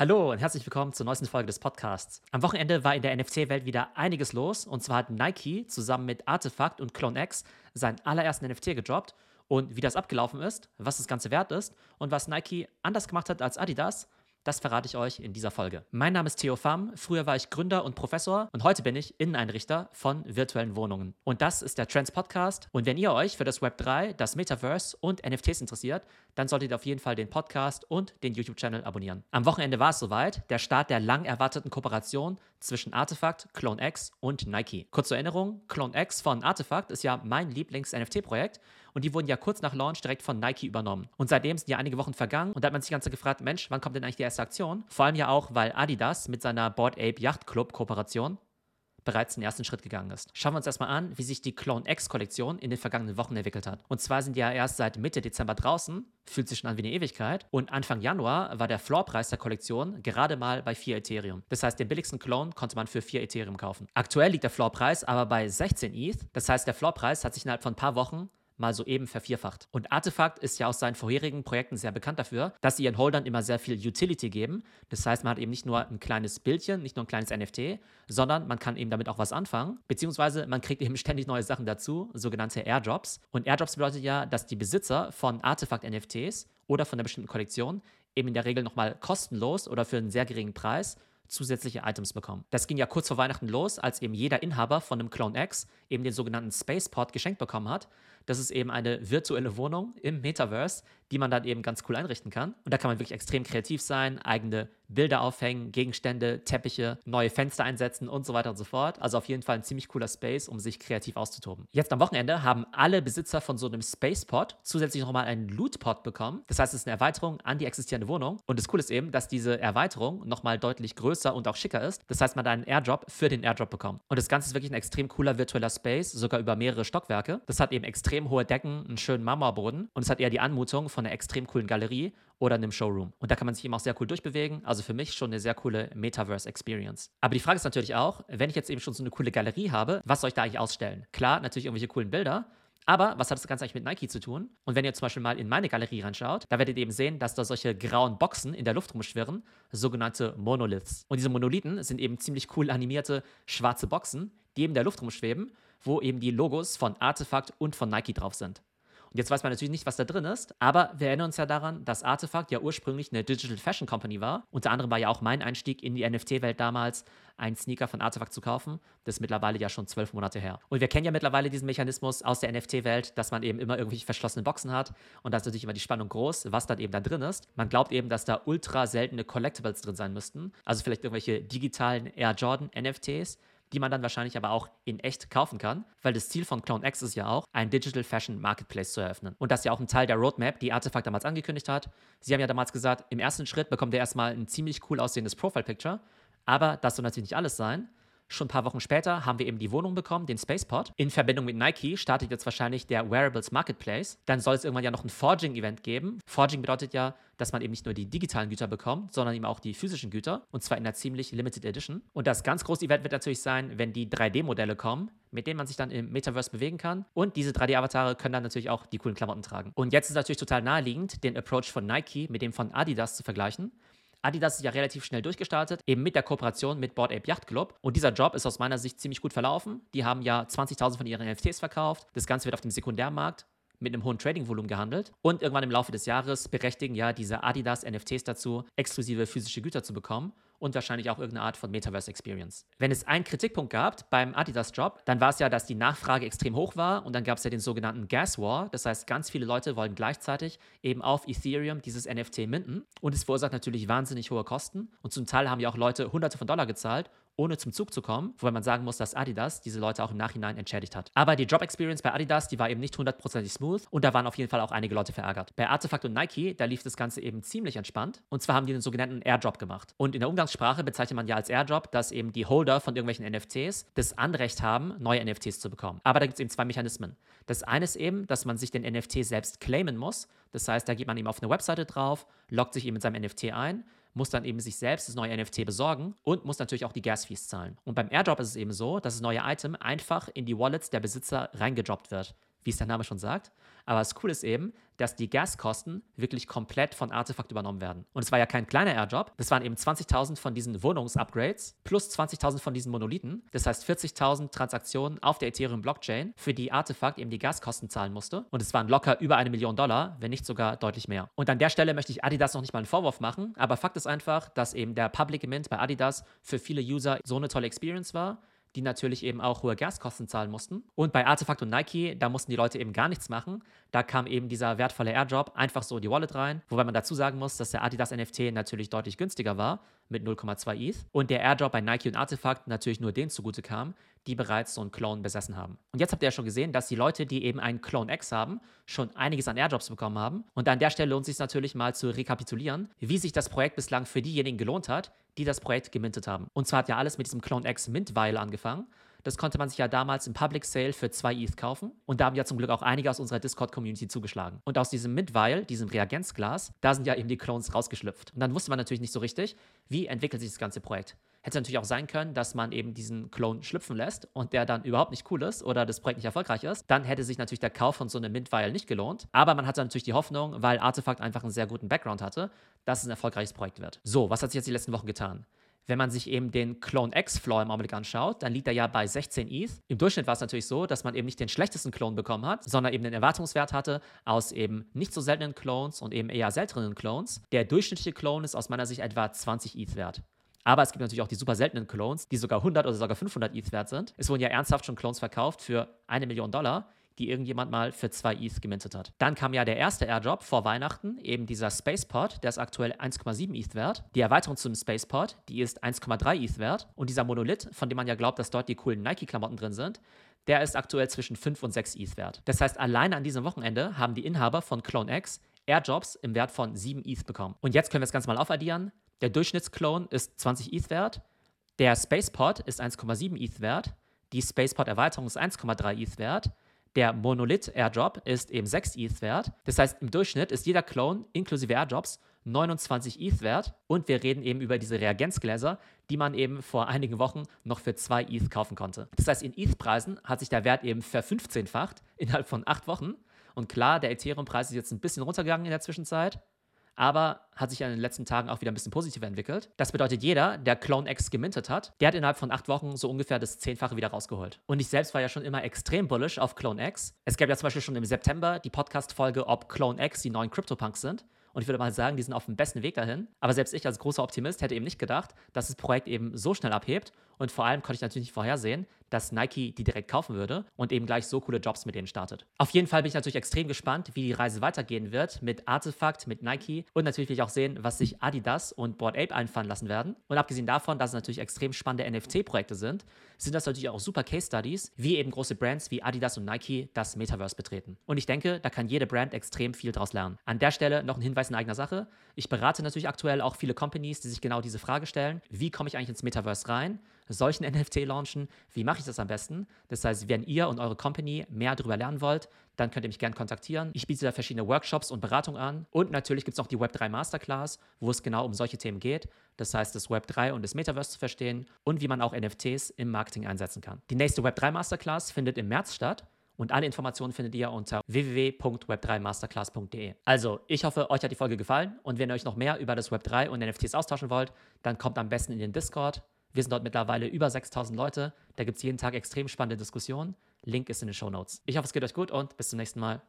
Hallo und herzlich willkommen zur neuesten Folge des Podcasts. Am Wochenende war in der NFT-Welt wieder einiges los und zwar hat Nike zusammen mit Artefakt und CloneX seinen allerersten NFT gedroppt und wie das abgelaufen ist, was das Ganze wert ist und was Nike anders gemacht hat als Adidas, das verrate ich euch in dieser Folge. Mein Name ist Theo Pham, früher war ich Gründer und Professor und heute bin ich Inneneinrichter von virtuellen Wohnungen. Und das ist der Trends Podcast. Und wenn ihr euch für das Web 3, das Metaverse und NFTs interessiert, dann solltet ihr auf jeden Fall den Podcast und den YouTube-Channel abonnieren. Am Wochenende war es soweit, der Start der lang erwarteten Kooperation zwischen Artefakt, CloneX und Nike. Kurz zur Erinnerung, CloneX von Artefakt ist ja mein Lieblings-NFT-Projekt und die wurden ja kurz nach Launch direkt von Nike übernommen. Und seitdem sind ja einige Wochen vergangen und da hat man sich ganz gefragt, Mensch, wann kommt denn eigentlich die erste Aktion? Vor allem ja auch, weil Adidas mit seiner Board Ape Yacht Club Kooperation bereits den ersten Schritt gegangen ist. Schauen wir uns erstmal an, wie sich die Clone X-Kollektion in den vergangenen Wochen entwickelt hat. Und zwar sind die ja erst seit Mitte Dezember draußen, fühlt sich schon an wie eine Ewigkeit. Und Anfang Januar war der Floorpreis der Kollektion gerade mal bei 4 Ethereum. Das heißt, den billigsten Clone konnte man für 4 Ethereum kaufen. Aktuell liegt der Floorpreis aber bei 16 ETH. Das heißt, der Floorpreis hat sich innerhalb von ein paar Wochen mal soeben vervierfacht. Und Artefakt ist ja aus seinen vorherigen Projekten sehr bekannt dafür, dass sie ihren Holdern immer sehr viel Utility geben. Das heißt, man hat eben nicht nur ein kleines Bildchen, nicht nur ein kleines NFT, sondern man kann eben damit auch was anfangen, beziehungsweise man kriegt eben ständig neue Sachen dazu, sogenannte Airdrops. Und Airdrops bedeutet ja, dass die Besitzer von Artefakt-NFTs oder von einer bestimmten Kollektion eben in der Regel nochmal kostenlos oder für einen sehr geringen Preis zusätzliche Items bekommen. Das ging ja kurz vor Weihnachten los, als eben jeder Inhaber von einem Clone X eben den sogenannten Spaceport geschenkt bekommen hat. Das ist eben eine virtuelle Wohnung im Metaverse, die man dann eben ganz cool einrichten kann. Und da kann man wirklich extrem kreativ sein, eigene Bilder aufhängen, Gegenstände, Teppiche, neue Fenster einsetzen und so weiter und so fort. Also auf jeden Fall ein ziemlich cooler Space, um sich kreativ auszutoben. Jetzt am Wochenende haben alle Besitzer von so einem Spacepod zusätzlich nochmal einen Lootpod bekommen. Das heißt, es ist eine Erweiterung an die existierende Wohnung. Und das Coole ist eben, dass diese Erweiterung nochmal deutlich größer und auch schicker ist. Das heißt, man hat einen Airdrop für den Airdrop bekommt. Und das Ganze ist wirklich ein extrem cooler virtueller Space, sogar über mehrere Stockwerke. Das hat eben extrem hohe Decken, einen schönen Marmorboden und es hat eher die Anmutung von einer extrem coolen Galerie oder einem Showroom. Und da kann man sich eben auch sehr cool durchbewegen. Also für mich schon eine sehr coole Metaverse-Experience. Aber die Frage ist natürlich auch, wenn ich jetzt eben schon so eine coole Galerie habe, was soll ich da eigentlich ausstellen? Klar, natürlich irgendwelche coolen Bilder. Aber was hat das Ganze eigentlich mit Nike zu tun? Und wenn ihr zum Beispiel mal in meine Galerie reinschaut, da werdet ihr eben sehen, dass da solche grauen Boxen in der Luft rumschwirren, sogenannte Monoliths. Und diese Monolithen sind eben ziemlich cool animierte schwarze Boxen, die eben in der Luft rumschweben, wo eben die Logos von Artefakt und von Nike drauf sind. Und jetzt weiß man natürlich nicht, was da drin ist, aber wir erinnern uns ja daran, dass Artefakt ja ursprünglich eine Digital Fashion Company war. Unter anderem war ja auch mein Einstieg in die NFT-Welt damals, einen Sneaker von Artefakt zu kaufen. Das ist mittlerweile ja schon zwölf Monate her. Und wir kennen ja mittlerweile diesen Mechanismus aus der NFT-Welt, dass man eben immer irgendwelche verschlossene Boxen hat. Und da ist natürlich immer die Spannung groß, was dann eben da drin ist. Man glaubt eben, dass da ultra seltene Collectibles drin sein müssten. Also vielleicht irgendwelche digitalen Air Jordan NFTs die man dann wahrscheinlich aber auch in echt kaufen kann, weil das Ziel von Clone X ist ja auch, ein Digital Fashion Marketplace zu eröffnen. Und das ist ja auch ein Teil der Roadmap, die Artefakt damals angekündigt hat. Sie haben ja damals gesagt, im ersten Schritt bekommt ihr erstmal ein ziemlich cool aussehendes Profile-Picture, aber das soll natürlich nicht alles sein. Schon ein paar Wochen später haben wir eben die Wohnung bekommen, den Spacepod. In Verbindung mit Nike startet jetzt wahrscheinlich der Wearables Marketplace. Dann soll es irgendwann ja noch ein Forging-Event geben. Forging bedeutet ja, dass man eben nicht nur die digitalen Güter bekommt, sondern eben auch die physischen Güter. Und zwar in einer ziemlich Limited Edition. Und das ganz große Event wird natürlich sein, wenn die 3D-Modelle kommen, mit denen man sich dann im Metaverse bewegen kann. Und diese 3D-Avatare können dann natürlich auch die coolen Klamotten tragen. Und jetzt ist es natürlich total naheliegend, den Approach von Nike mit dem von Adidas zu vergleichen. Adidas ist ja relativ schnell durchgestartet, eben mit der Kooperation mit Board Ape Yacht Club. Und dieser Job ist aus meiner Sicht ziemlich gut verlaufen. Die haben ja 20.000 von ihren NFTs verkauft. Das Ganze wird auf dem Sekundärmarkt mit einem hohen Trading-Volumen gehandelt. Und irgendwann im Laufe des Jahres berechtigen ja diese Adidas NFTs dazu, exklusive physische Güter zu bekommen und wahrscheinlich auch irgendeine Art von Metaverse Experience. Wenn es einen Kritikpunkt gab beim Adidas Job, dann war es ja, dass die Nachfrage extrem hoch war und dann gab es ja den sogenannten Gas War. Das heißt, ganz viele Leute wollen gleichzeitig eben auf Ethereum dieses NFT minten und es verursacht natürlich wahnsinnig hohe Kosten und zum Teil haben ja auch Leute hunderte von Dollar gezahlt, ohne zum Zug zu kommen, wobei man sagen muss, dass Adidas diese Leute auch im Nachhinein entschädigt hat. Aber die Job Experience bei Adidas, die war eben nicht hundertprozentig smooth und da waren auf jeden Fall auch einige Leute verärgert. Bei Artefakt und Nike, da lief das Ganze eben ziemlich entspannt und zwar haben die einen sogenannten Airdrop gemacht. Und in der Umgangssprache bezeichnet man ja als Airdrop, dass eben die Holder von irgendwelchen NFTs das Anrecht haben, neue NFTs zu bekommen. Aber da gibt es eben zwei Mechanismen. Das eine ist eben, dass man sich den NFT selbst claimen muss. Das heißt, da geht man eben auf eine Webseite drauf, loggt sich eben mit seinem NFT ein muss dann eben sich selbst das neue NFT besorgen und muss natürlich auch die Gas-Fees zahlen. Und beim Airdrop ist es eben so, dass das neue Item einfach in die Wallets der Besitzer reingedroppt wird. Wie es der Name schon sagt. Aber das Coole ist eben, dass die Gaskosten wirklich komplett von Artefakt übernommen werden. Und es war ja kein kleiner Airdrop, das waren eben 20.000 von diesen Wohnungsupgrades plus 20.000 von diesen Monolithen. Das heißt 40.000 Transaktionen auf der Ethereum-Blockchain, für die Artefakt eben die Gaskosten zahlen musste. Und es waren locker über eine Million Dollar, wenn nicht sogar deutlich mehr. Und an der Stelle möchte ich Adidas noch nicht mal einen Vorwurf machen, aber Fakt ist einfach, dass eben der Public Mint bei Adidas für viele User so eine tolle Experience war die natürlich eben auch hohe Gaskosten zahlen mussten. Und bei Artefakt und Nike, da mussten die Leute eben gar nichts machen. Da kam eben dieser wertvolle Airdrop einfach so in die Wallet rein. Wobei man dazu sagen muss, dass der Adidas NFT natürlich deutlich günstiger war mit 0,2 ETH und der Airdrop bei Nike und Artefakt natürlich nur denen zugute kam, die bereits so einen Clone besessen haben. Und jetzt habt ihr ja schon gesehen, dass die Leute, die eben einen Clone X haben, schon einiges an Airdrops bekommen haben. Und an der Stelle lohnt es sich natürlich mal zu rekapitulieren, wie sich das Projekt bislang für diejenigen gelohnt hat, die das Projekt gemintet haben. Und zwar hat ja alles mit diesem Clone X Mint-Weil angefangen. Das konnte man sich ja damals im Public Sale für 2 ETH kaufen. Und da haben ja zum Glück auch einige aus unserer Discord-Community zugeschlagen. Und aus diesem Mint-Weil, diesem Reagenzglas, da sind ja eben die Clones rausgeschlüpft. Und dann wusste man natürlich nicht so richtig, wie entwickelt sich das ganze Projekt. Hätte natürlich auch sein können, dass man eben diesen Clone schlüpfen lässt und der dann überhaupt nicht cool ist oder das Projekt nicht erfolgreich ist. Dann hätte sich natürlich der Kauf von so einem Mint-Vial nicht gelohnt. Aber man hatte natürlich die Hoffnung, weil Artefakt einfach einen sehr guten Background hatte, dass es ein erfolgreiches Projekt wird. So, was hat sich jetzt die letzten Wochen getan? Wenn man sich eben den Clone X Floor im Augenblick anschaut, dann liegt er ja bei 16 ETH. Im Durchschnitt war es natürlich so, dass man eben nicht den schlechtesten Clone bekommen hat, sondern eben den Erwartungswert hatte aus eben nicht so seltenen Clones und eben eher seltenen Clones. Der durchschnittliche Clone ist aus meiner Sicht etwa 20 ETH wert. Aber es gibt natürlich auch die super seltenen Clones, die sogar 100 oder sogar 500 ETH wert sind. Es wurden ja ernsthaft schon Clones verkauft für eine Million Dollar, die irgendjemand mal für zwei ETH gemintet hat. Dann kam ja der erste Airdrop vor Weihnachten, eben dieser Spacepod, der ist aktuell 1,7 ETH wert. Die Erweiterung zum Spacepod, die ist 1,3 ETH wert. Und dieser Monolith, von dem man ja glaubt, dass dort die coolen Nike-Klamotten drin sind, der ist aktuell zwischen 5 und 6 ETH wert. Das heißt, alleine an diesem Wochenende haben die Inhaber von Clone X Airdrops im Wert von 7 ETH bekommen. Und jetzt können wir das Ganze mal aufaddieren. Der Durchschnittsclone ist 20 ETH wert. Der Spacepod ist 1,7 ETH wert. Die Spacepod-Erweiterung ist 1,3 ETH wert. Der Monolith-Airdrop ist eben 6 ETH wert. Das heißt, im Durchschnitt ist jeder Clone inklusive Airdrops 29 ETH wert. Und wir reden eben über diese Reagenzgläser, die man eben vor einigen Wochen noch für 2 ETH kaufen konnte. Das heißt, in ETH-Preisen hat sich der Wert eben verfünfzehnfacht innerhalb von acht Wochen. Und klar, der Ethereum-Preis ist jetzt ein bisschen runtergegangen in der Zwischenzeit aber hat sich in den letzten Tagen auch wieder ein bisschen positiver entwickelt. Das bedeutet, jeder, der Clone X gemintet hat, der hat innerhalb von acht Wochen so ungefähr das Zehnfache wieder rausgeholt. Und ich selbst war ja schon immer extrem bullish auf Clone X. Es gab ja zum Beispiel schon im September die Podcast-Folge, ob Clone X die neuen CryptoPunks sind. Und ich würde mal sagen, die sind auf dem besten Weg dahin. Aber selbst ich als großer Optimist hätte eben nicht gedacht, dass das Projekt eben so schnell abhebt. Und vor allem konnte ich natürlich nicht vorhersehen, dass Nike die direkt kaufen würde und eben gleich so coole Jobs mit denen startet. Auf jeden Fall bin ich natürlich extrem gespannt, wie die Reise weitergehen wird mit Artefakt, mit Nike und natürlich will ich auch sehen, was sich Adidas und Board Ape einfallen lassen werden. Und abgesehen davon, dass es natürlich extrem spannende NFT-Projekte sind, sind das natürlich auch super Case Studies, wie eben große Brands wie Adidas und Nike das Metaverse betreten. Und ich denke, da kann jede Brand extrem viel daraus lernen. An der Stelle noch ein Hinweis in eigener Sache. Ich berate natürlich aktuell auch viele Companies, die sich genau diese Frage stellen. Wie komme ich eigentlich ins Metaverse rein? Solchen NFT launchen? Wie mache ich das am besten? Das heißt, wenn ihr und eure Company mehr darüber lernen wollt, dann könnt ihr mich gerne kontaktieren. Ich biete da verschiedene Workshops und Beratungen an. Und natürlich gibt es noch die Web3 Masterclass, wo es genau um solche Themen geht. Das heißt, das Web3 und das Metaverse zu verstehen und wie man auch NFTs im Marketing einsetzen kann. Die nächste Web3 Masterclass findet im März statt. Und alle Informationen findet ihr unter www.web3masterclass.de. Also, ich hoffe, euch hat die Folge gefallen und wenn ihr euch noch mehr über das Web3 und NFTs austauschen wollt, dann kommt am besten in den Discord. Wir sind dort mittlerweile über 6000 Leute. Da gibt es jeden Tag extrem spannende Diskussionen. Link ist in den Show Notes. Ich hoffe, es geht euch gut und bis zum nächsten Mal.